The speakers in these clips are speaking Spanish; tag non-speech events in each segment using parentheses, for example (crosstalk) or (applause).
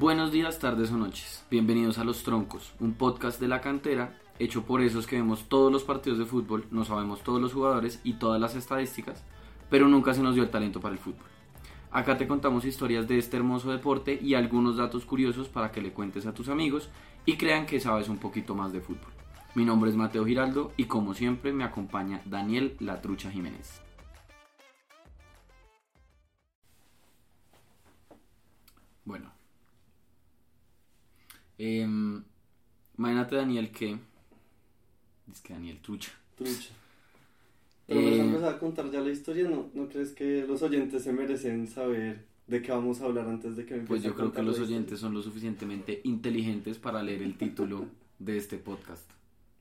Buenos días, tardes o noches. Bienvenidos a Los Troncos, un podcast de la cantera hecho por esos que vemos todos los partidos de fútbol, no sabemos todos los jugadores y todas las estadísticas, pero nunca se nos dio el talento para el fútbol. Acá te contamos historias de este hermoso deporte y algunos datos curiosos para que le cuentes a tus amigos y crean que sabes un poquito más de fútbol. Mi nombre es Mateo Giraldo y como siempre me acompaña Daniel La Trucha Jiménez. Em, imagínate Daniel que... Es que Daniel Trucha. Trucha. (laughs) Pero Eh, a empezar a contar ya la historia, ¿no? ¿No crees que los oyentes se merecen saber de qué vamos a hablar antes de que me Pues yo creo que los oyentes son lo suficientemente inteligentes para leer el título de este podcast.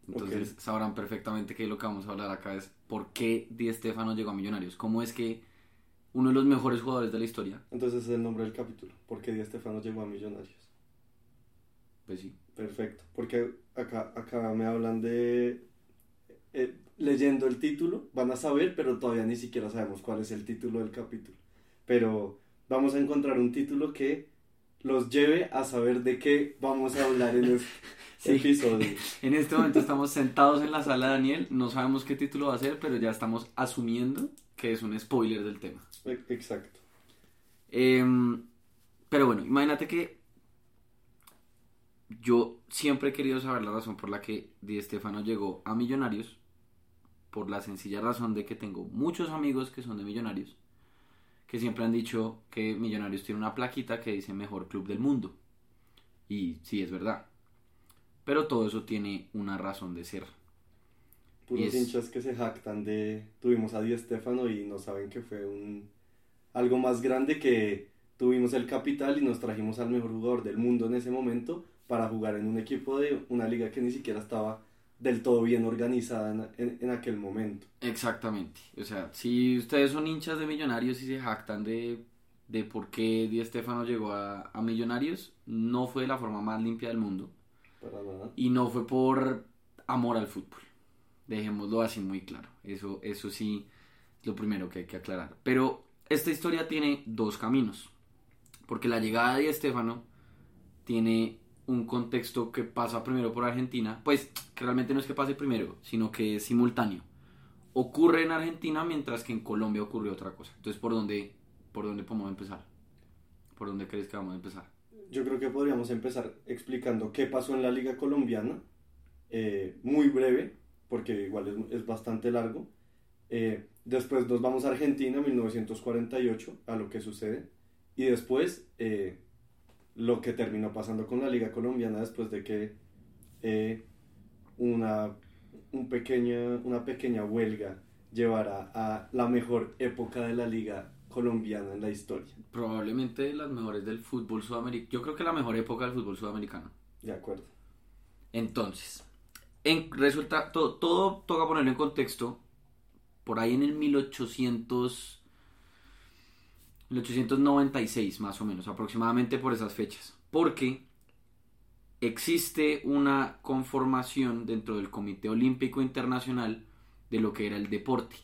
Entonces sabrán perfectamente que lo que vamos a hablar acá es por qué Di Stefano llegó a Millonarios. ¿Cómo es que uno de los mejores jugadores de la historia? Entonces es el nombre del capítulo. ¿Por qué Di Stefano llegó a Millonarios? Pues sí. Perfecto. Porque acá, acá me hablan de... eh, leyendo el título, van a saber, pero todavía ni siquiera sabemos cuál es el título del capítulo. Pero vamos a encontrar un título que los lleve a saber de qué vamos a hablar en este (laughs) Sí. episodio. (laughs) En este momento estamos sentados en la sala de Daniel, no sabemos qué título va a ser, pero ya estamos asumiendo que es un spoiler del tema. E- Exacto. Em, pero bueno, imagínate que yo siempre he querido saber la razón por la que Di Stefano llegó a Millonarios, por la sencilla razón de que tengo muchos amigos que son de Millonarios, que siempre han dicho que Millonarios tiene una plaquita que dice mejor club del mundo. Y sí, es verdad. Pero todo eso tiene una razón de ser. Puros Es- hinchas que se jactan de tuvimos a Di Stefano y no saben que fue un algo más grande que tuvimos el capital y nos trajimos al mejor jugador del mundo en ese momento para jugar en un equipo de una liga que ni siquiera estaba del todo bien organizada en, en- en aquel momento. Exactamente. O sea, si ustedes son hinchas de Millonarios y se jactan de, de por qué Di Stefano llegó a, a Millonarios, no fue de la forma más limpia del mundo. Para nada. Y no fue por amor al fútbol. Dejémoslo así muy claro. Eso, eso sí es lo primero que hay que aclarar. Pero esta historia tiene dos caminos. Porque la llegada de Di Stefano tiene un contexto que pasa primero por Argentina. Pues que realmente no es que pase primero, sino que es simultáneo. Ocurre en Argentina mientras que en Colombia ocurrió otra cosa. Entonces, ¿por dónde, por dónde podemos empezar? ¿Por dónde crees que vamos a empezar? Yo creo que podríamos empezar explicando qué pasó en la liga colombiana, eh, muy breve, porque igual es, es bastante largo. Eh, después nos vamos a Argentina, 1948, a lo que sucede. Y después eh, lo que terminó pasando con la liga colombiana después de que eh, una, un pequeña, una pequeña huelga llevara a la mejor época de la liga colombiana en la historia. Probablemente de las mejores del fútbol sudamericano. Yo creo que la mejor época del fútbol sudamericano. De acuerdo. Entonces, en, resulta, todo, todo toca ponerlo en contexto. Por ahí en el 1800, 1896, más o menos, aproximadamente por esas fechas. Porque existe una conformación dentro del Comité Olímpico Internacional de lo que era el deporte.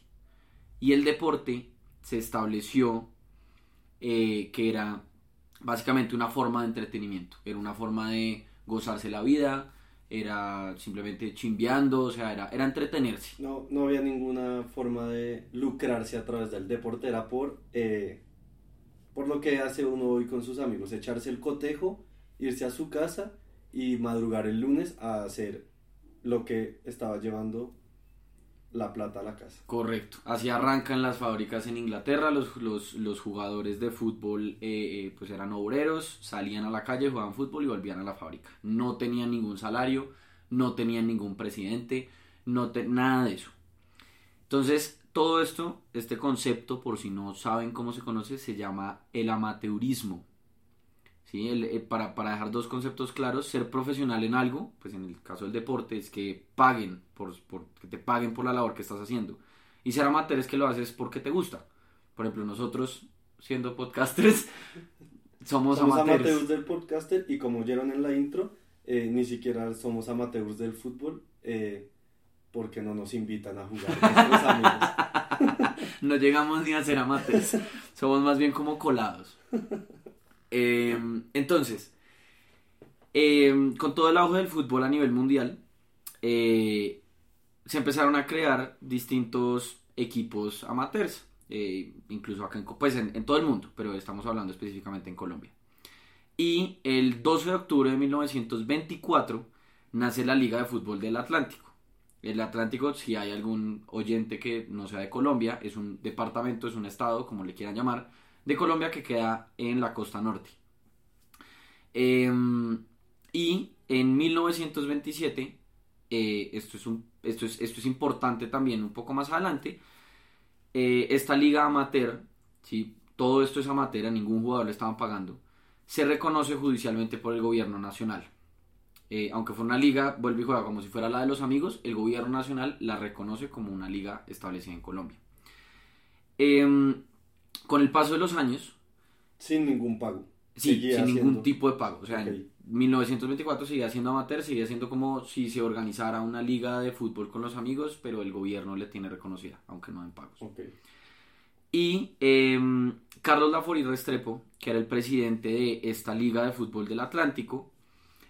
Y el deporte se estableció eh, que era básicamente una forma de entretenimiento. Era una forma de gozarse la vida, era simplemente chimbeando, o sea, era, era entretenerse. No, no había ninguna forma de lucrarse a través del deporte, era por, eh, por lo que hace uno hoy con sus amigos, echarse el cotejo, irse a su casa y madrugar el lunes a hacer lo que estaba llevando la plata a la casa. Correcto. Así arrancan las fábricas en Inglaterra, los, los, los jugadores de fútbol eh, eh, pues eran obreros, salían a la calle, jugaban fútbol y volvían a la fábrica. No tenían ningún salario, no tenían ningún presidente, no te- nada de eso. Entonces, todo esto, este concepto, por si no saben cómo se conoce, se llama el amateurismo. ¿Sí? El- eh, para, para dejar dos conceptos claros, ser profesional en algo, pues en el caso del deporte, es que paguen, por, por- que te paguen por la labor que estás haciendo. Y ser amateur es que lo haces porque te gusta. Por ejemplo, nosotros, siendo podcasters, (laughs) somos, Somos amateurs. amateurs del podcaster y como oyeron en la intro, eh, ni siquiera somos amateurs del fútbol eh, porque no nos invitan a jugar amigos. (laughs) No llegamos ni a ser amateurs. Somos más bien como colados. Eh, entonces, Eh, con todo el auge del fútbol a nivel mundial, eh, se empezaron a crear distintos equipos amateurs, eh, incluso acá en, pues en todo el mundo, pero estamos hablando específicamente en Colombia. Y el 12 de octubre de 1924 nace la Liga de Fútbol del Atlántico. El Atlántico, si hay algún oyente que no sea de Colombia, es un departamento, es un estado, como le quieran llamar, de Colombia que queda en la costa norte. Em, y en 1927, eh, esto, es importante también un poco más adelante, eh, esta liga amateur, ¿sí? todo esto es amateur, ningún jugador le estaban pagando, se reconoce judicialmente por el gobierno nacional. Eh, aunque fue una liga, vuelve y juega como si fuera la de los amigos, el gobierno nacional la reconoce como una liga establecida en Colombia. Em, con el paso de los años... Sin ningún pago. Sí, sin ningún tipo de pago. O sea, en 1924 sigue siendo amateur, sigue siendo como si se organizara una liga de fútbol con los amigos, pero el gobierno le tiene reconocida, aunque no en pagos. Y em, Carlos Lafori Restrepo, que era el presidente de esta liga de fútbol del Atlántico,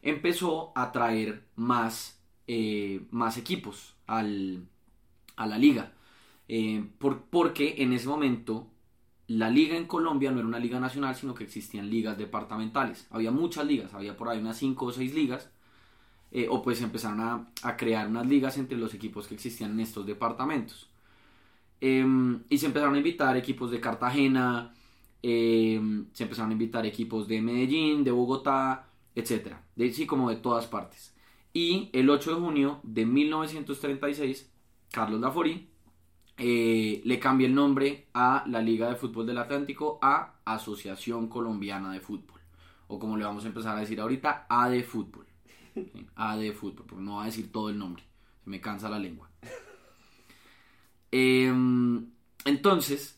empezó a traer más, eh, más equipos al, a la liga. Eh, por, porque en ese momento la liga en Colombia no era una liga nacional, sino que existían ligas departamentales. Había muchas ligas, había por ahí unas 5 o 6 ligas. Eh, o pues empezaron a, a, crear unas ligas entre los equipos que existían en estos departamentos. Em, y se empezaron a invitar equipos de Cartagena, em, se empezaron a invitar equipos de Medellín, de Bogotá, etcétera, de sí como de todas partes. Y el 8 de junio de 1936, Carlos Lafori eh, le cambia el nombre a la Liga de Fútbol del Atlántico a Asociación Colombiana de Fútbol. O como le vamos a empezar a decir ahorita, A de Fútbol. A de Fútbol, porque no va a decir todo el nombre. Se me cansa la lengua. Em, entonces,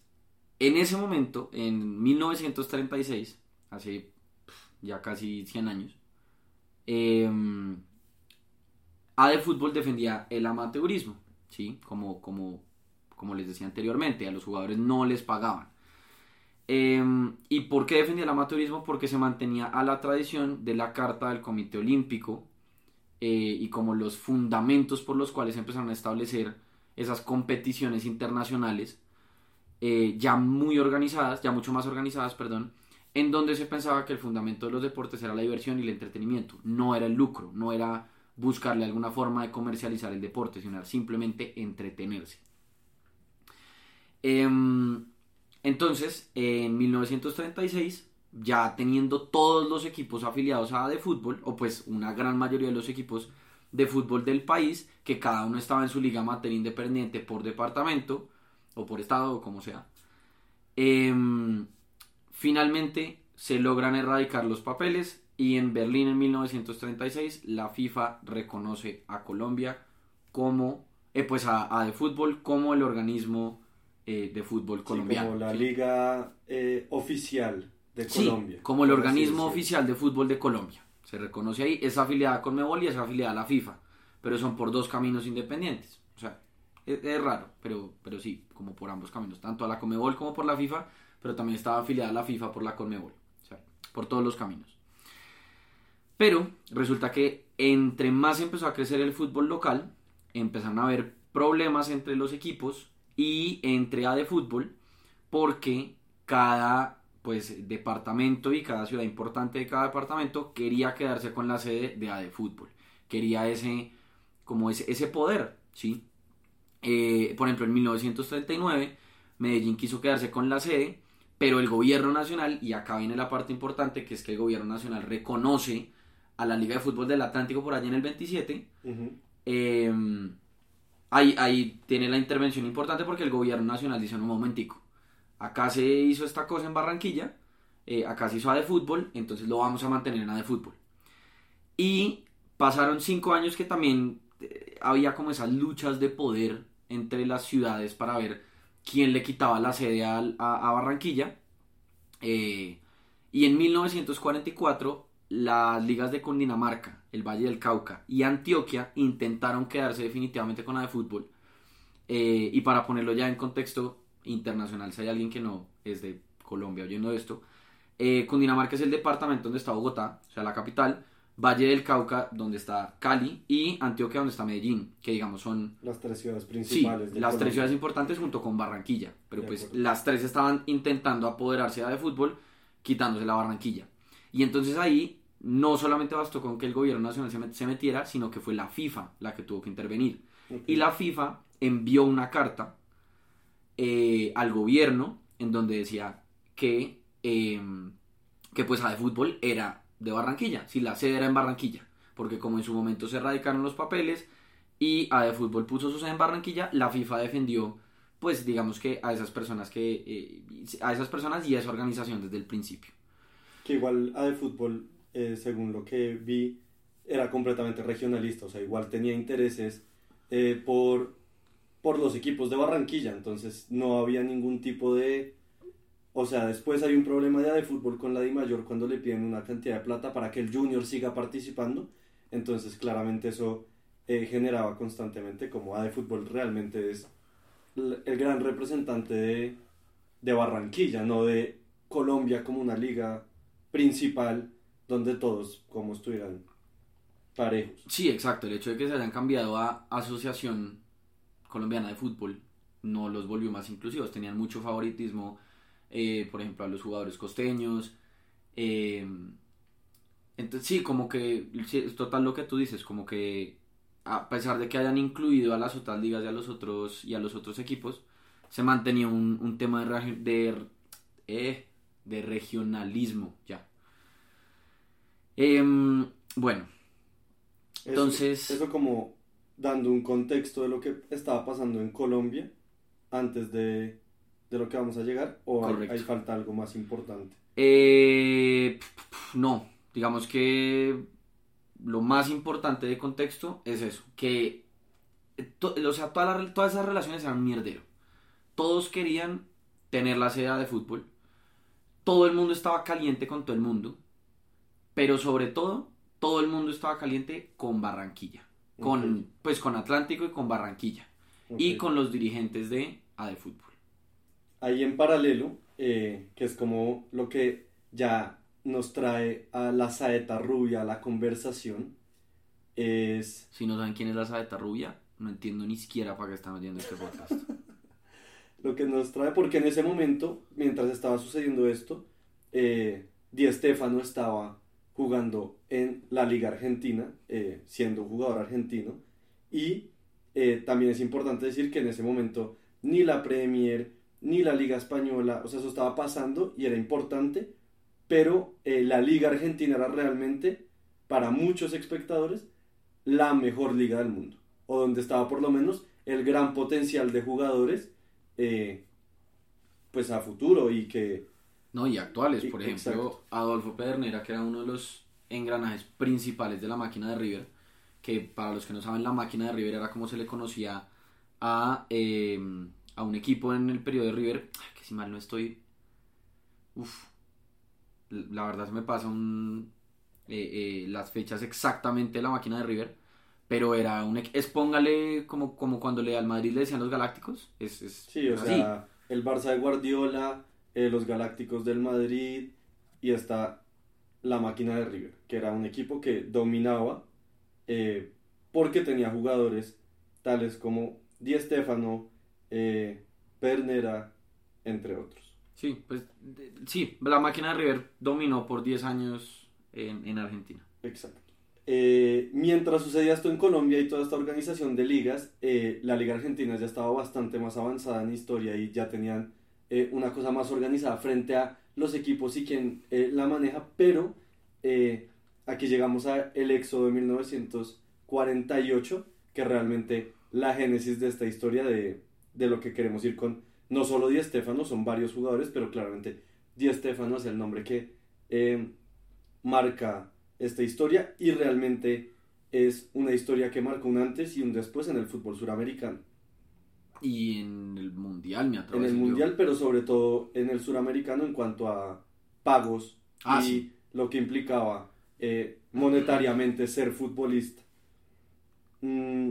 en ese momento, en 1936, hace ya casi 100 años, eh, A de Fútbol defendía el amateurismo, ¿sí? Como, como, como les decía anteriormente, a los jugadores no les pagaban. Em, ¿Y por qué defendía el amateurismo? Porque se mantenía a la tradición de la Carta del Comité Olímpico eh, y como los fundamentos por los cuales empezaron a establecer esas competiciones internacionales eh, ya muy organizadas, ya mucho más organizadas, perdón, en donde se pensaba que el fundamento de los deportes era la diversión y el entretenimiento, no era el lucro, no era buscarle alguna forma de comercializar el deporte, sino simplemente entretenerse. Em, entonces, en 1936, ya teniendo todos los equipos afiliados a de fútbol, o pues una gran mayoría de los equipos de fútbol del país, que cada uno estaba en su liga amateur independiente por departamento, o por estado, o como sea, eh, Finalmente se logran erradicar los papeles y en Berlín en 1936 la FIFA reconoce a Colombia como, eh, pues a, de fútbol como el organismo eh, de fútbol colombiano. como la liga eh, oficial de Colombia. como el organismo oficial de fútbol de Colombia. Se reconoce ahí, es afiliada con Mebol y es afiliada a la FIFA, pero son por dos caminos independientes. O sea, es, es raro, pero, pero sí, como por ambos caminos, tanto a la Comebol como por la FIFA pero también estaba afiliada a la FIFA por la Conmebol, o sea, por todos los caminos. Pero resulta que entre más empezó a crecer el fútbol local, empezaron a haber problemas entre los equipos y entre A de fútbol, porque cada pues departamento y cada ciudad importante de cada departamento quería quedarse con la sede de A de fútbol, quería ese como ese, poder, ¿sí? Eh, por ejemplo, en 1939 Medellín quiso quedarse con la sede pero el gobierno nacional, y acá viene la parte importante, que es que el gobierno nacional reconoce a la Liga de Fútbol del Atlántico por allá en el 27. Em, ahí, ahí tiene la intervención importante porque el gobierno nacional dice, un momentico, acá se hizo esta cosa en Barranquilla, eh, acá se hizo A de fútbol, entonces lo vamos a mantener en A de fútbol. Y pasaron cinco años que también eh, había como esas luchas de poder entre las ciudades para ver quien le quitaba la sede a, Barranquilla. Eh, y en 1944 las ligas de Cundinamarca, el Valle del Cauca y Antioquia intentaron quedarse definitivamente con la de fútbol. Eh, y para ponerlo ya en contexto internacional, si hay alguien que no es de Colombia oyendo esto, eh, Cundinamarca es el departamento donde está Bogotá, o sea, la capital. Valle del Cauca, donde está Cali, y Antioquia, donde está Medellín, que digamos son... Las tres ciudades Sí, principales. de las tres ciudades importantes junto con Barranquilla, pero De pues acuerdo. las tres estaban intentando apoderarse de fútbol, quitándose la Barranquilla. Y entonces ahí no solamente bastó con que el gobierno nacional se met- se metiera, sino que fue la FIFA la que tuvo que intervenir. Y la FIFA envió una carta eh, al gobierno en donde decía que, eh, que pues de fútbol era de Barranquilla, si la sede era en Barranquilla, porque como en su momento se radicaron los papeles y de fútbol puso su sede en Barranquilla, la FIFA defendió pues digamos que a esas personas que eh, a esas personas y a esa organización desde el principio. Que igual a de fútbol, eh, según lo que vi, era completamente regionalista. O sea, igual tenía intereses eh, por, por los equipos de Barranquilla. Entonces no había ningún tipo de... O sea, después hay un problema ya de fútbol con la Di Mayor cuando le piden una cantidad de plata para que el Junior siga participando. Entonces claramente eso eh, generaba constantemente como A de fútbol realmente es el gran representante de, de Barranquilla, no de Colombia como una liga principal donde todos como estuvieran parejos. Sí, exacto. El hecho de que se hayan cambiado a Asociación Colombiana de Fútbol no los volvió más inclusivos. Tenían mucho favoritismo, eh, por ejemplo, a los jugadores costeños. eh, entonces, sí, como que es total lo que tú dices, como que a pesar de que hayan incluido a las otras ligas y a los otros, y a los otros equipos, se mantenía un, un tema de, de, eh, de regionalismo ya. Em, bueno, Eso- Entonces- Eso, como dando un contexto de lo que estaba pasando en Colombia antes de, de lo que vamos a llegar, o hay, falta algo más importante. Eh, no, digamos que lo más importante de contexto es eso, que to- o sea, toda la- todas esas relaciones eran un mierdero. Todos querían tener la sede de fútbol, todo el mundo estaba caliente con todo el mundo, pero sobre todo, todo el mundo estaba caliente con Barranquilla, con, pues con Atlántico y con Barranquilla, y con los dirigentes de AD Fútbol. Ahí en paralelo, eh, que es como lo que ya nos trae a la saeta rubia a la conversación, es Si no saben quién es la Saeta Rubia, no entiendo ni siquiera para qué están oyendo este podcast. (laughs) lo que nos trae, porque en ese momento, mientras estaba sucediendo esto, eh, Di Stéfano estaba jugando en la Liga Argentina, eh, siendo un jugador argentino, y eh, también es importante decir que en ese momento ni la Premier, ni la Liga Española, o sea, eso estaba pasando y era importante, pero eh, la Liga Argentina era realmente, para muchos espectadores, la mejor liga del mundo, o donde estaba por lo menos el gran potencial de jugadores eh, pues a futuro y que No, y actuales, por ejemplo, exacto. Adolfo Pedernera, que era uno de los engranajes principales de la máquina de River, que para los que no saben, la máquina de River era como se le conocía a, eh, a un equipo en el periodo de River, que si mal no estoy, uf, la verdad se me pasan eh, eh, las fechas exactamente de la máquina de River, pero era un, es póngale como, como cuando le al Madrid le decían los Galácticos, es, es sí, o así. sea, el Barça de Guardiola, eh, los Galácticos del Madrid y está la máquina de River, que era un equipo que dominaba porque tenía jugadores tales como Di Stéfano, eh, Pernera, entre otros. Sí, pues de- sí, la máquina de River dominó por 10 años en, en Argentina. Exacto. Eh, mientras sucedía esto en Colombia y toda esta organización de ligas, eh, la Liga Argentina ya estaba bastante más avanzada en historia y ya tenían eh, una cosa más organizada frente a los equipos y quien la maneja, pero aquí llegamos a el éxodo de 1948, que realmente la génesis de esta historia de, de lo que queremos ir con no solo Di Stéfano, son varios jugadores, pero claramente Di Stéfano es el nombre que eh, marca esta historia y realmente es una historia que marca un antes y un después en el fútbol suramericano. Y en el Mundial, me atrevo En el yo. mundial, pero sobre todo en el suramericano en cuanto a pagos Ah, y sí. lo que implicaba eh, monetariamente ser futbolista. Mm,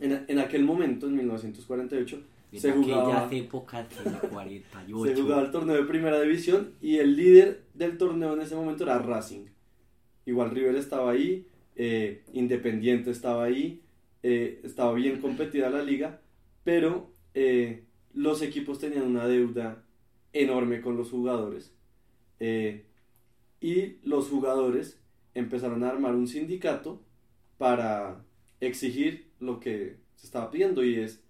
en, en aquel momento, en 1948, se jugaba, épocas del (laughs) 48. se jugaba el torneo de primera división y el líder del torneo en ese momento era Racing. igual River estaba ahí, eh, Independiente estaba ahí, eh, estaba bien competida la liga, pero eh, los equipos tenían una deuda enorme con los jugadores y los jugadores empezaron a armar un sindicato para exigir lo que se estaba pidiendo y es,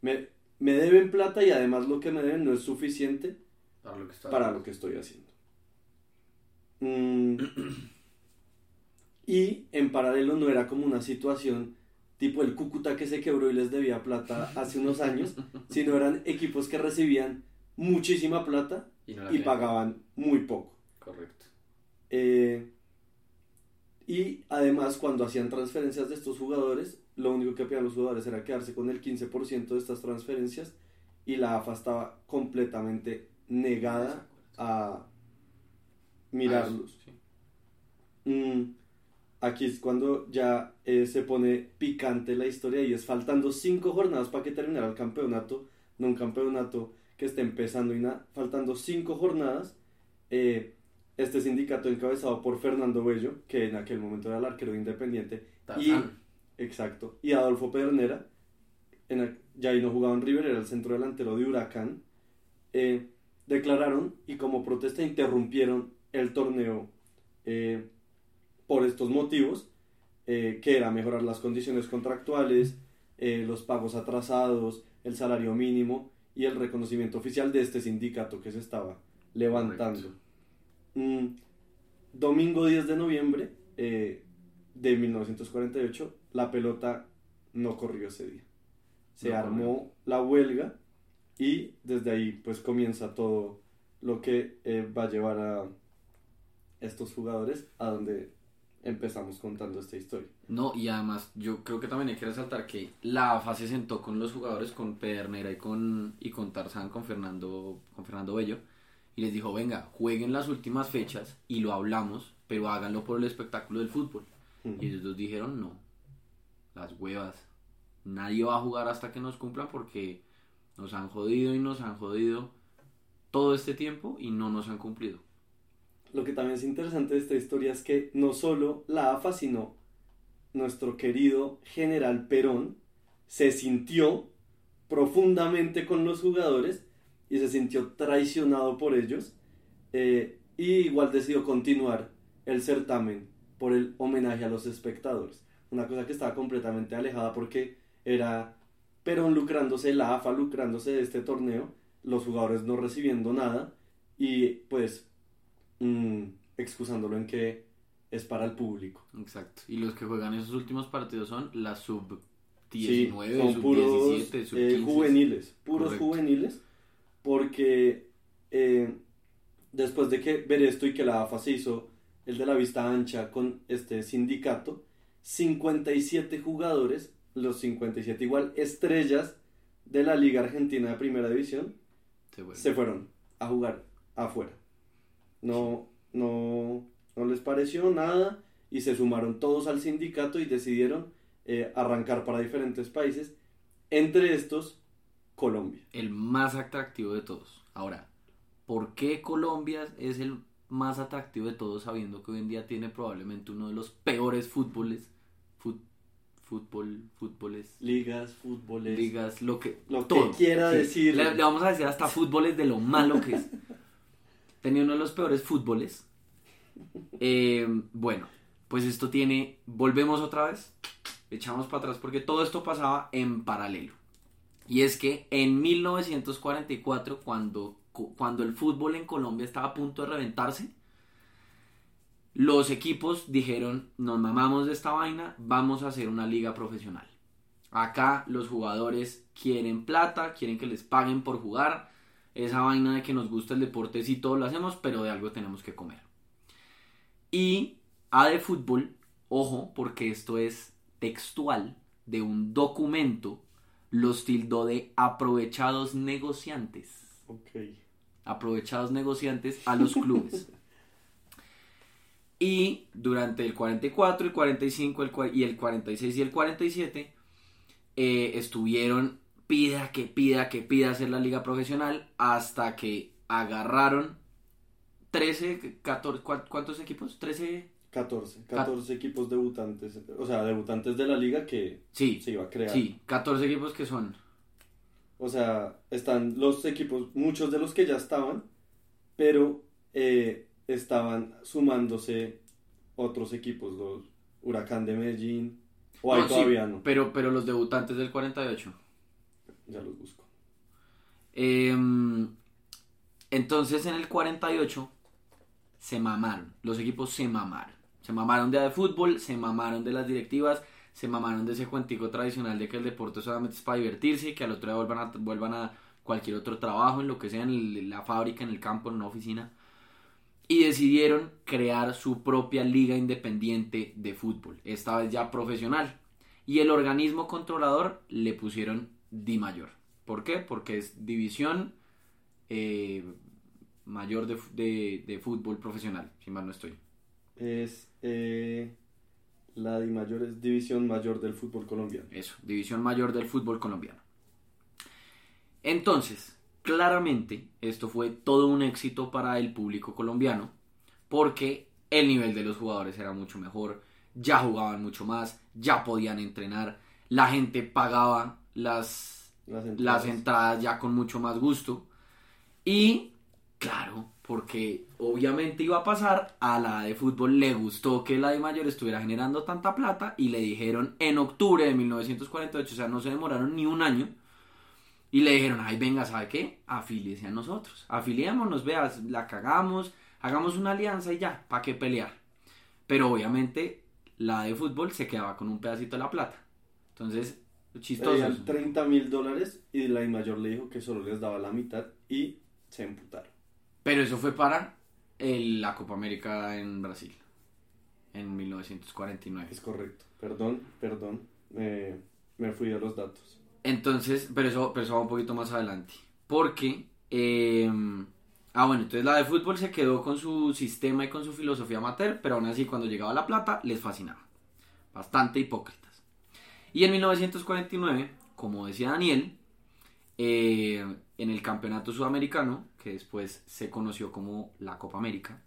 me, me deben plata y además lo que me deben no es suficiente para lo que, estoy haciendo. Mm, (clears throat) y en paralelo no era como una situación tipo el Cúcuta que se quebró y les debía plata hace unos años, (laughs) sino eran equipos que recibían muchísima plata y, pagaban muy poco. Correcto. Eh, y además cuando hacían transferencias de estos jugadores, lo único que pedían los jugadores era quedarse con el 15% de estas transferencias y la AFA estaba completamente negada a mirarlos. Mm, aquí es cuando ya eh, se pone picante la historia y es faltando cinco jornadas para que terminara el campeonato, no un campeonato que esté empezando y nada, faltando cinco jornadas, eh, este sindicato encabezado por Fernando Bello, que en aquel momento era el arquero independiente, y, exacto, y Adolfo Pedernera, en ya ahí no jugaba en River, era el centro delantero de Huracán, eh, declararon y como protesta interrumpieron el torneo eh, por estos motivos, eh, que era mejorar las condiciones contractuales, los pagos atrasados, el salario mínimo y el reconocimiento oficial de este sindicato que se estaba levantando. Mm, domingo 10 de noviembre de 1948, la pelota no corrió ese día. Se armó la huelga y desde ahí pues comienza todo lo que eh, va a llevar a estos jugadores a donde empezamos contando esta historia. No, y además yo creo que también hay que resaltar que la AFA se sentó con los jugadores, con Pedernera y con, y con Tarzán, con Fernando, con Fernando Bello, y les dijo, venga, jueguen las últimas fechas y lo hablamos, pero háganlo por el espectáculo del fútbol. Y ellos dos dijeron, no, las huevas, nadie va a jugar hasta que nos cumplan porque nos han jodido y nos han jodido todo este tiempo y no nos han cumplido. Lo que también es interesante de esta historia es que no solo la AFA, sino nuestro querido general Perón se sintió profundamente con los jugadores y se sintió traicionado por ellos eh, y igual decidió continuar el certamen por el homenaje a los espectadores. Una cosa que estaba completamente alejada porque era Perón lucrándose, la AFA lucrándose de este torneo, los jugadores no recibiendo nada y pues mm, excusándolo en que es para el público. Exacto. Y los que juegan esos últimos partidos son la sub 19, sub puros, 17, sub 15. Eh, juveniles, puros juveniles, porque eh, después de que ver esto y que la AFA se hizo el de la vista ancha con este sindicato, 57 jugadores los 57 igual estrellas de la Liga Argentina de Primera División se, fueron a jugar afuera. No, no, no les pareció nada y se sumaron todos al sindicato y decidieron eh, arrancar para diferentes países, entre estos Colombia. El más atractivo de todos. Ahora, ¿por qué Colombia es el más atractivo de todos sabiendo que hoy en día tiene probablemente uno de los peores fútboles, fútbol, fútboles. Ligas, fútboles. Ligas, lo que. Lo que quiera decir. Le, vamos a decir hasta fútboles de lo malo que es. (laughs) Tenía uno de los peores fútboles. Eh, bueno, pues esto tiene. Volvemos otra vez. Echamos para atrás porque todo esto pasaba en paralelo. Y es que en 1944, cuando, cuando el fútbol en Colombia estaba a punto de reventarse, los equipos dijeron, nos mamamos de esta vaina, vamos a hacer una liga profesional. Acá los jugadores quieren plata, quieren que les paguen por jugar. Esa vaina de que nos gusta el deporte, sí, todo lo hacemos, pero de algo tenemos que comer. Y A de fútbol, ojo, porque esto es textual de un documento, los tildó de aprovechados negociantes. Ok. Aprovechados negociantes a los clubes. (laughs) Y durante el 44, el 45 el, y el 46 y el 47 eh, estuvieron pida que pida que pida hacer la liga profesional hasta que agarraron 13, 14, ¿cuántos equipos? 13, 14, 14 equipos debutantes, o sea, debutantes de la liga que Sí, se iba a crear. sí, 14 equipos que son. O sea, están los equipos, muchos de los que ya estaban, pero eh, estaban sumándose otros equipos, los Huracán de Medellín, o ahí No, sí, todavía no, Pero, pero los debutantes del 48. ya los busco. Em, entonces en el 48 se mamaron, los equipos se mamaron. Se mamaron de de fútbol, se mamaron de las directivas, se mamaron de ese cuentico tradicional de que el deporte solamente es para divertirse y que al otro día vuelvan a, vuelvan a cualquier otro trabajo, en lo que sea, en la fábrica, en el campo, en una oficina. Y decidieron crear su propia liga independiente de fútbol, esta vez ya profesional. Y el organismo controlador le pusieron Di Mayor. ¿Por qué? Porque es división eh, mayor de- de fútbol profesional, si mal no estoy. Es eh, la Di Mayor es División Mayor del Fútbol Colombiano. Eso, división mayor del fútbol colombiano. Entonces, claramente, esto fue todo un éxito para el público colombiano, porque el nivel de los jugadores era mucho mejor, ya jugaban mucho más, ya podían entrenar, la gente pagaba las, Las entradas ya con mucho más gusto. Y, claro, porque obviamente iba a pasar, a la de fútbol le gustó que la de mayor estuviera generando tanta plata y le dijeron en octubre de 1948, o sea, no se demoraron ni un año, y le dijeron, ay, venga, ¿sabe qué? Afíliese a nosotros, afiliémonos, veas, la cagamos, hagamos una alianza y ya, ¿para qué pelear? Pero obviamente la de fútbol se quedaba con un pedacito de la plata. Entonces, chistoso. Pedían eso. 30 mil dólares y la Di Mayor le dijo que solo les daba la mitad y se emputaron. Pero eso fue para el- la Copa América en Brasil, en 1949. Es correcto. Perdón, perdón. Me, me fui de los datos. Entonces, pero eso, pero eso va un poquito más adelante. Porque, eh, ah bueno, entonces la de fútbol se quedó con su sistema y con su filosofía amateur, pero aún así cuando llegaba la plata les fascinaba. Bastante hipócritas. Y en 1949, como decía Daniel, eh, en el campeonato sudamericano, que después se conoció como la Copa América,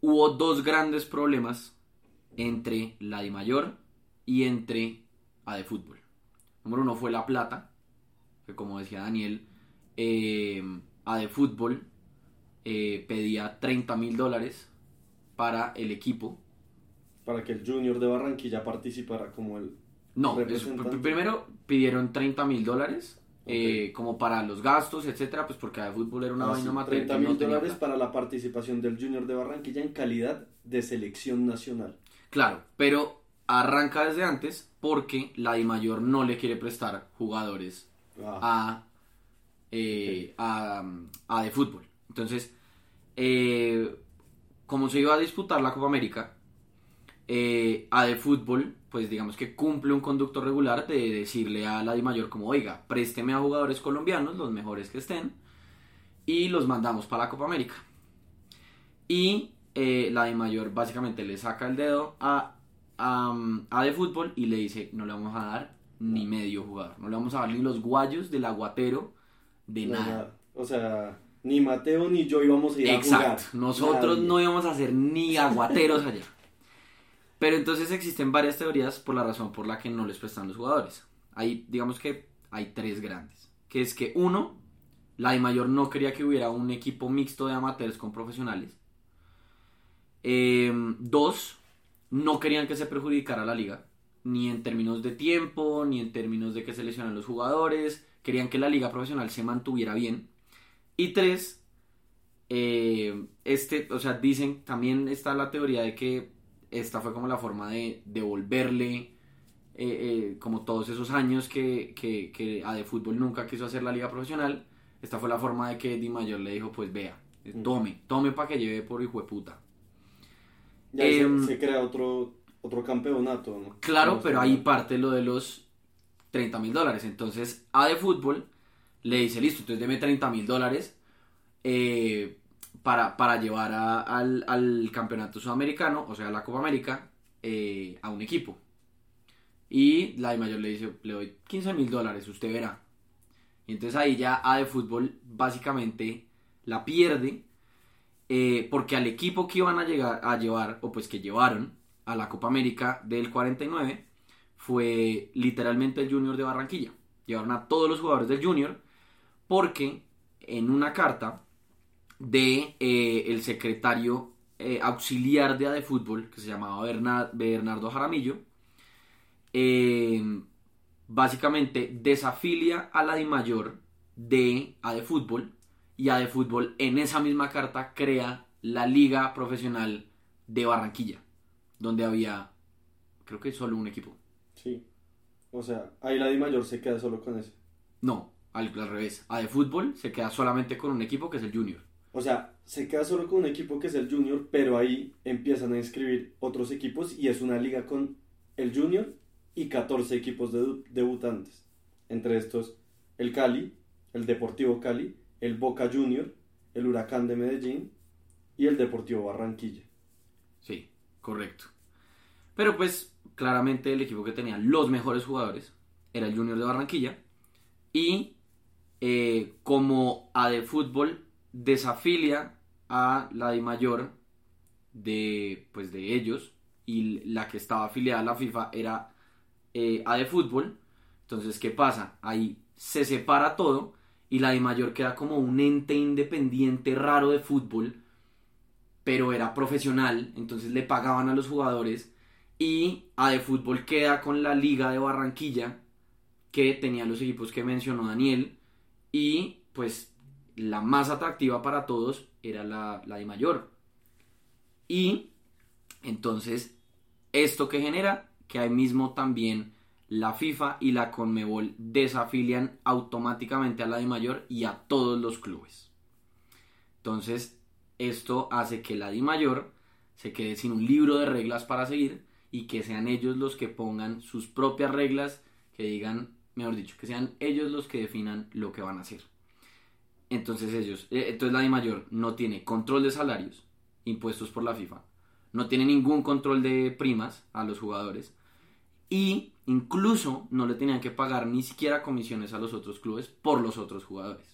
hubo dos grandes problemas entre la de mayor y entre a de fútbol. Número uno fue la plata, que como decía Daniel, eh, a de fútbol eh, pedía 30 mil dólares para el equipo. Para que el Junior de Barranquilla participara como el... No, primero pidieron 30 mil dólares eh, como para los gastos, etcétera, pues porque de fútbol era una vaina amateur 30 que no mil tenía dólares para la participación del Junior de Barranquilla en calidad de selección nacional. Claro, pero arranca desde antes porque la Di Mayor no le quiere prestar jugadores Ah, a, eh, a, a de fútbol. Entonces, eh, como se iba a disputar la Copa América, eh, a de fútbol, pues digamos que cumple un conducto regular de decirle a la Di Mayor como, oiga, présteme a jugadores colombianos, los mejores que estén, y los mandamos para la Copa América. Y eh, la Di Mayor básicamente le saca el dedo a, a, a de fútbol y le dice, no le vamos a dar ni medio jugador, no le vamos a dar ni los guayos del aguatero de no, nada. nada. O sea, ni Mateo ni yo íbamos a ir Exacto, a jugar. nosotros Nadie. no íbamos a ser ni aguateros allá. Pero entonces existen varias teorías por la razón por la que no les prestan los jugadores. Hay, digamos que hay tres grandes. Que es que uno, la de mayor no quería que hubiera un equipo mixto de amateurs con profesionales. Eh, dos, no querían que se perjudicara la liga, ni en términos de tiempo, ni en términos de que se lesionan los jugadores. Querían que la liga profesional se mantuviera bien. Y tres, eh, este, o sea, dicen, también está la teoría de que esta fue como la forma de devolverle eh, eh, como todos esos años que, que, que a de fútbol nunca quiso hacer la liga profesional. Esta fue la forma de que Di Mayor le dijo, pues vea, eh, tome, tome para que lleve por hijo de puta. Ya ahí se- Em, se, crea otro, otro campeonato, ¿no? Claro, pero ahí parte lo de los 30 mil dólares. Entonces, A de fútbol le dice, listo, entonces deme 30 mil dólares eh, para, para llevar al, al campeonato sudamericano, o sea, la Copa América, eh, a un equipo. Y la de mayor le dice, le doy 15 mil dólares, usted verá. Y entonces ahí ya A de fútbol básicamente la pierde. eh, porque al equipo que iban a, llegar, a llevar, o pues que llevaron a la Copa América del 49, fue literalmente el Junior de Barranquilla. Llevaron a todos los jugadores del Junior porque en una carta de eh, el secretario eh, auxiliar de ADEFútbol, que se llamaba Bernardo Jaramillo, básicamente desafilia a la DIMAYOR de ADEFútbol y ADEFútbol en esa misma carta crea la Liga Profesional de Barranquilla, donde había, creo que solo un equipo. Sí. O sea, ahí la DIMAYOR se queda solo con ese. No, al, al revés. ADEFútbol se queda solamente con un equipo que es el Junior. O sea, se queda solo con un equipo que es el Junior, pero ahí empiezan a inscribir otros equipos y es una liga con el Junior y 14 equipos de debutantes. Entre estos, el Cali, el Deportivo Cali, el Boca Junior, el Huracán de Medellín y el Deportivo Barranquilla. Sí, correcto. Pero pues claramente el equipo que tenía los mejores jugadores era el Junior de Barranquilla y eh, como AD Fútbol desafilia a la de mayor de, pues de ellos y la que estaba afiliada a la FIFA era eh, a de fútbol. Entonces, ¿qué pasa? Ahí se separa todo y la de mayor queda como un ente independiente raro de fútbol, pero era profesional, entonces le pagaban a los jugadores y a de fútbol queda con la liga de Barranquilla que tenía los equipos que mencionó Daniel y pues la más atractiva para todos era la, la de mayor. Y entonces, ¿esto que genera? que ahí mismo también la FIFA y la Conmebol desafilian automáticamente a la de mayor y a todos los clubes. Entonces, esto hace que la de mayor se quede sin un libro de reglas para seguir y que sean ellos los que pongan sus propias reglas, que digan, mejor dicho, que sean ellos los que definan lo que van a hacer. Entonces ellos, eh, entonces la de mayor no tiene control de salarios impuestos por la FIFA, no tiene ningún control de primas a los jugadores, y incluso no le tenían que pagar ni siquiera comisiones a los otros clubes por los otros jugadores.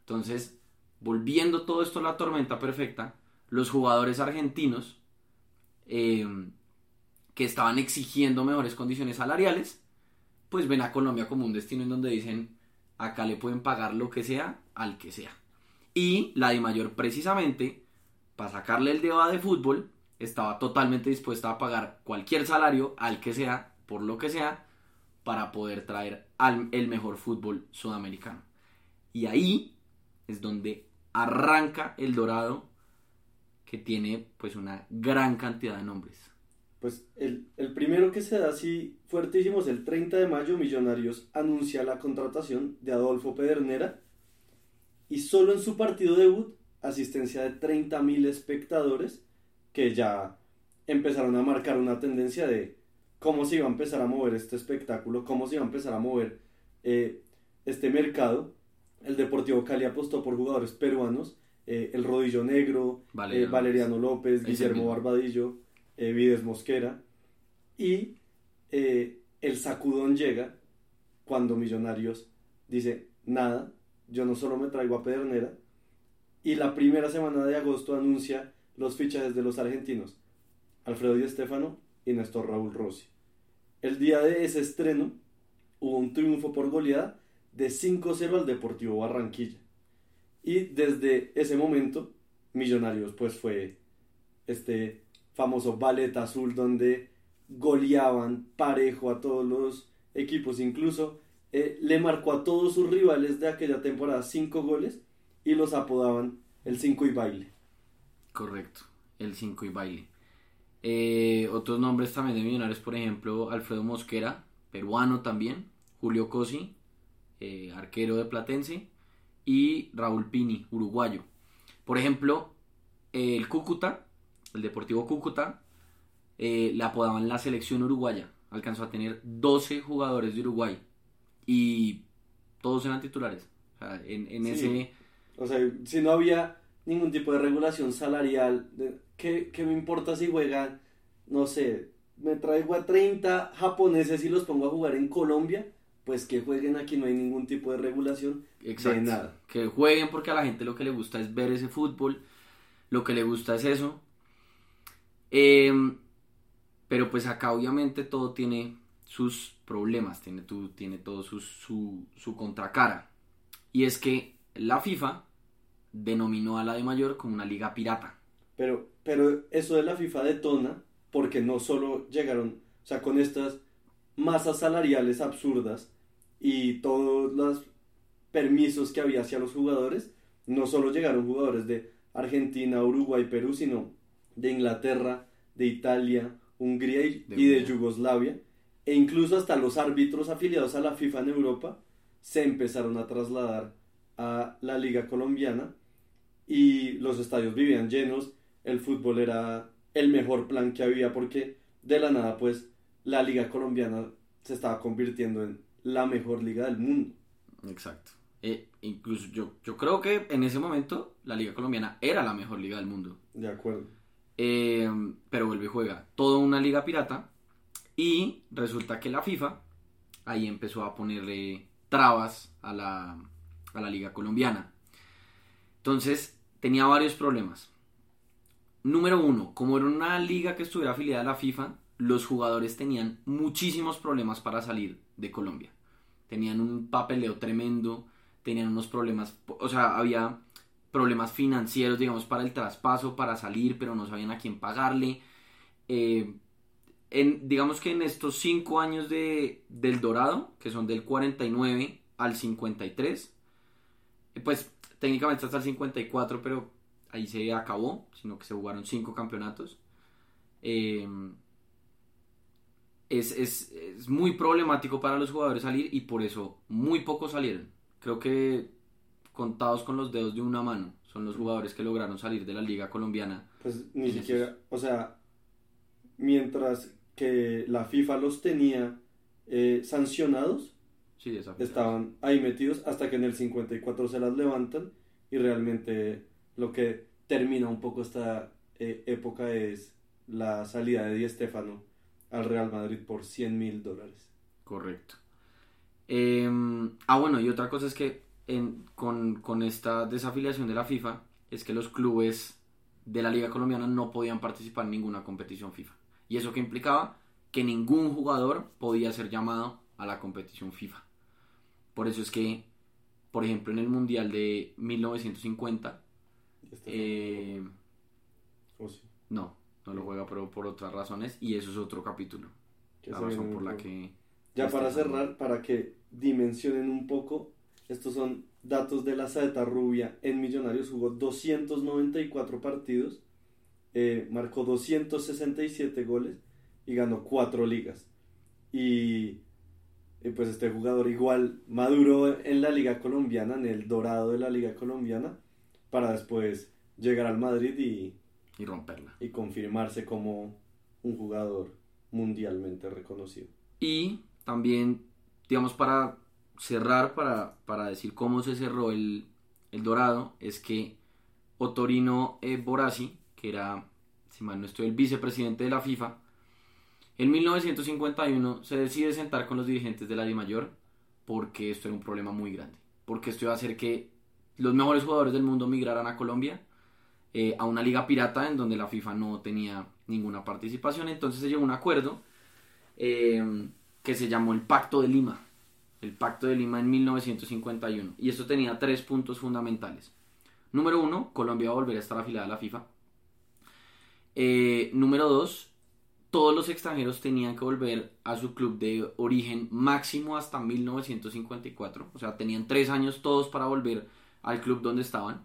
Entonces, volviendo todo esto a la tormenta perfecta, los jugadores argentinos em, que estaban exigiendo mejores condiciones salariales, pues ven a Colombia como un destino en donde dicen, acá le pueden pagar lo que sea al que sea. Y la de mayor precisamente, para sacarle el dedo de fútbol, estaba totalmente dispuesta a pagar cualquier salario al que sea, por lo que sea, para poder traer al, el mejor fútbol sudamericano. Y ahí es donde arranca el Dorado, que tiene pues una gran cantidad de nombres. Pues el, el primero que se da así fuertísimo es el 30 de mayo, Millonarios anuncia la contratación de Adolfo Pedernera y solo en su partido debut, asistencia de 30.000 espectadores, que ya empezaron a marcar una tendencia de cómo se iba a empezar a mover este espectáculo, cómo se iba a empezar a mover eh, este mercado. El Deportivo Cali apostó por jugadores peruanos, eh, el Rodillo Negro, eh, Valeriano López, Guillermo Barbadillo, Vides Mosquera. Y el sacudón llega cuando Millonarios dice, nada, yo no solo me traigo a Pedernera. Y la primera semana de agosto anuncia los fichajes de los argentinos Alfredo Di Stefano y Néstor Raúl Rossi. El día de ese estreno hubo un triunfo por goleada de 5-0 al Deportivo Barranquilla. Y desde ese momento, Millonarios pues fue este famoso ballet azul donde goleaban parejo a todos los equipos, incluso eh, le marcó a todos sus rivales de aquella temporada 5 goles y los apodaban el 5 y baile. Correcto, el 5 y baile. Eh, otros nombres también de millonarios, por ejemplo, Alfredo Mosquera, peruano también, Julio Cosi, eh, arquero de Platense, y Raúl Pini, uruguayo. Por ejemplo, el Cúcuta, el Deportivo Cúcuta, eh, le apodaban la selección uruguaya. Alcanzó a tener 12 jugadores de Uruguay y todos eran titulares. O sea, en, ese... O sea, si no había ningún tipo de regulación salarial. ¿Qué, me importa si juegan, no sé, me traigo a 30 japoneses y los pongo a jugar en Colombia? Pues que jueguen aquí, no hay ningún tipo de regulación Exacto. de nada. Que jueguen porque a la gente lo que le gusta es ver ese fútbol. lo que le gusta es eso. Em, pero pues acá obviamente todo tiene sus problemas, tiene, tu, tiene todo su, su, contracara. Y es que la FIFA denominó a la de mayor como una liga pirata. Pero, pero eso de la FIFA detona porque no solo llegaron, o sea, con estas masas salariales absurdas y todos los permisos que había hacia los jugadores, no solo llegaron jugadores de Argentina, Uruguay, Perú, sino de Inglaterra, de Italia, Hungría y de, Yugoslavia, e incluso hasta los árbitros afiliados a la FIFA en Europa se empezaron a trasladar a la liga colombiana y los estadios vivían llenos, el fútbol era el mejor plan que había porque de la nada pues la liga colombiana se estaba convirtiendo en la mejor liga del mundo. Exacto. E incluso yo, yo creo que en ese momento la liga colombiana era la mejor liga del mundo. De acuerdo. Eh, pero vuelve y juega toda una liga pirata y resulta que la FIFA ahí empezó a ponerle trabas a la, a la liga colombiana. Entonces tenía varios problemas. Número uno, como era una liga que estuviera afiliada a la FIFA, los jugadores tenían muchísimos problemas para salir de Colombia. Tenían un papeleo tremendo, tenían unos problemas, o sea, había problemas financieros, digamos, para el traspaso, para salir, pero no sabían a quién pagarle. Eh, en, digamos que en estos cinco años de, del Dorado, que son del 49 al 53, eh, pues técnicamente hasta el 54, pero ahí se acabó, sino que se jugaron cinco campeonatos. Eh, es, es, es, muy problemático para los jugadores salir y por eso muy pocos salieron. Creo que contados con los dedos de una mano son los jugadores que lograron salir de la liga colombiana. Pues ni siquiera, o sea, mientras que la FIFA los tenía eh, sancionados, estaban ahí metidos hasta que en el 54 se las levantan y realmente lo que termina un poco esta eh, época es la salida de Di Stefano al Real Madrid por 100 mil dólares. Correcto. Em, ah, bueno, y otra cosa es que con, esta desafiliación de la FIFA es que los clubes de la Liga Colombiana no podían participar en ninguna competición FIFA. Y eso que implicaba que ningún jugador podía ser llamado a la competición FIFA. Por eso es que, por ejemplo, en el Mundial de 1950... Eh, no, no lo juega, pero por otras razones. Y eso es otro capítulo. La razón por la que... Ya para cerrar, para que dimensionen un poco estos son datos de la Saeta Rubia en Millonarios. Jugó 294 partidos, eh, marcó 267 goles y ganó 4 ligas. Y, pues este jugador igual maduró en la liga colombiana, en el dorado de la liga colombiana, para después llegar al Madrid y, y romperla. Y confirmarse como un jugador mundialmente reconocido. Y también, digamos, para cerrar para, para decir cómo se cerró el, el Dorado es que Otorino eh, Borasi, que era, si mal no estoy, el vicepresidente de la FIFA, en 1951 se decide sentar con los dirigentes de la Mayor porque esto era un problema muy grande. Porque esto iba a hacer que los mejores jugadores del mundo migraran a Colombia, eh, a una liga pirata en donde la FIFA no tenía ninguna participación. Entonces se llegó a un acuerdo eh, que se llamó el Pacto de Lima el Pacto de Lima en 1951. Y esto tenía tres puntos fundamentales. Número uno, Colombia va a volver a estar afiliada a la FIFA. Eh, número dos, todos los extranjeros tenían que volver a su club de origen máximo hasta 1954. O sea, tenían tres años todos para volver al club donde estaban.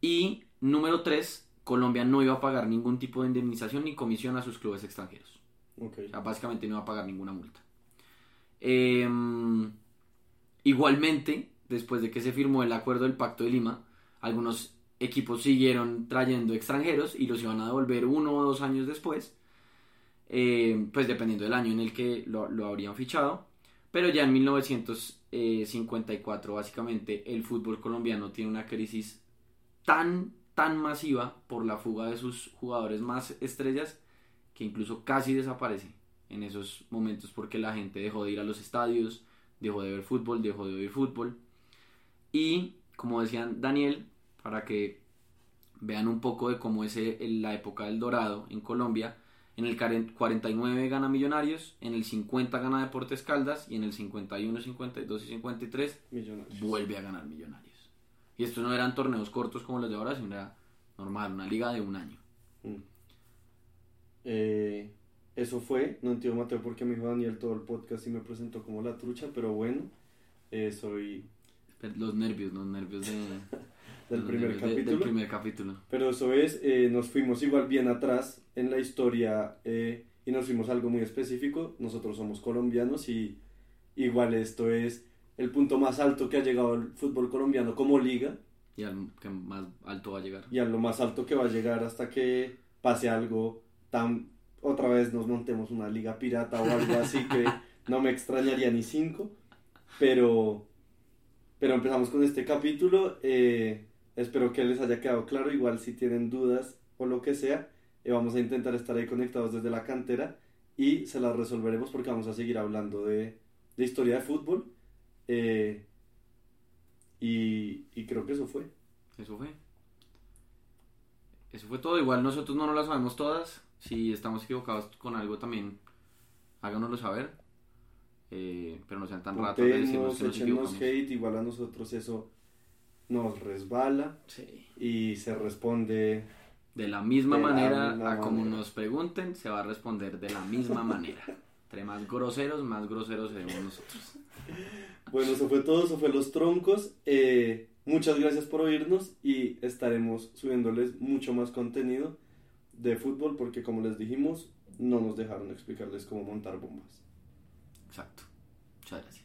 Y número tres, Colombia no iba a pagar ningún tipo de indemnización ni comisión a sus clubes extranjeros. Okay. O sea, básicamente no iba a pagar ninguna multa. Em, igualmente, después de que se firmó el acuerdo del Pacto de Lima, algunos equipos siguieron trayendo extranjeros y los iban a devolver uno o dos años después, em, pues dependiendo del año en el que lo, lo, habrían fichado. Pero ya en 1954, básicamente, el fútbol colombiano tiene una crisis tan, tan masiva por la fuga de sus jugadores más estrellas que incluso casi desaparece en esos momentos porque la gente dejó de ir a los estadios, dejó de ver fútbol, dejó de oír fútbol. Y como decían Daniel, para que vean un poco de cómo es eh, la época del Dorado en Colombia. En el 49 gana Millonarios, en el 50 gana Deportes Caldas y en el 51, 52 y 53 Millonarios. vuelve a ganar Millonarios. Y estos no eran torneos cortos como los de ahora, sino era normal, una liga de un año. Mm. Eh, eso fue, no entiendo Mateo porque me dijo Daniel todo el podcast y me presentó como la trucha, pero bueno, eh, soy Los nervios, los nervios de, (laughs) del primer de- capítulo. del primer capítulo. Pero eso es, eh, nos fuimos igual bien atrás en la historia eh, y nos fuimos a algo muy específico. Nosotros somos colombianos y igual esto es el punto más alto que ha llegado el fútbol colombiano como liga Y al que más alto va a llegar. y a lo más alto que va a llegar hasta que pase algo tan... Otra vez nos montemos una liga pirata o algo así que (laughs) no me extrañaría ni cinco. Pero, pero empezamos con este capítulo. eh, espero que les haya quedado claro. Igual si tienen dudas o lo que sea, eh, vamos a intentar estar ahí conectados desde la cantera y se las resolveremos porque vamos a seguir hablando de, de historia de fútbol. eh, y, y creo que eso fue. Eso fue. Eso fue todo. Igual nosotros no nos las sabemos todas. Si estamos equivocados con algo también, háganoslo saber. Eh, pero no sean tan ratos de decirnos Putenos, que nos échenos equivocamos. hate, igual a nosotros eso nos resbala Sí. y se responde De la misma De manera a como manera. nos pregunten, se va a responder de la misma (laughs) manera. Entre más groseros, más groseros seremos nosotros. Bueno, eso fue todo, eso fue Los Troncos. Eh, muchas gracias por oírnos y estaremos subiéndoles mucho más contenido de fútbol porque como les dijimos, no nos dejaron explicarles cómo montar bombas. Exacto. Muchas gracias.